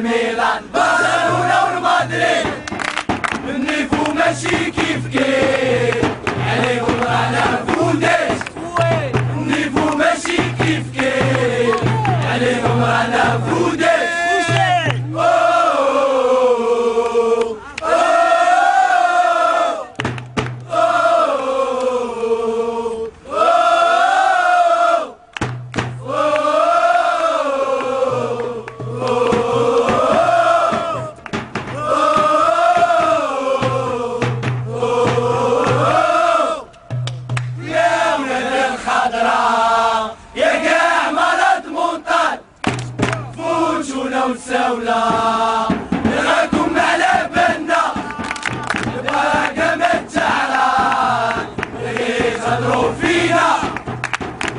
الميلان برشلونة والمدريد. ال niveau ماشي كيف كيف. عليهم رانا فوديش ال niveau ماشي كيف كيف. عليهم رانا فوديش الخضراء يا كاع مرض منطل فوتونا وساولا نراكم على بالنا البركة ما تعرف اللي صدروا فينا.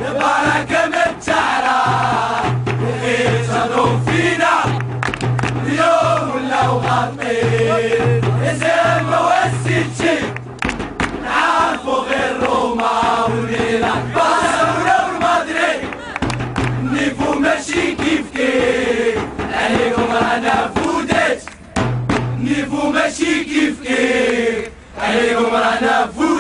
البركة ما تعرف اللي صدروا فينا. اليوم ولاو غاطين ماشي كيف كيف عليهم رانا فودت نيفو ماشي كيف كيف عليهم رانا فودت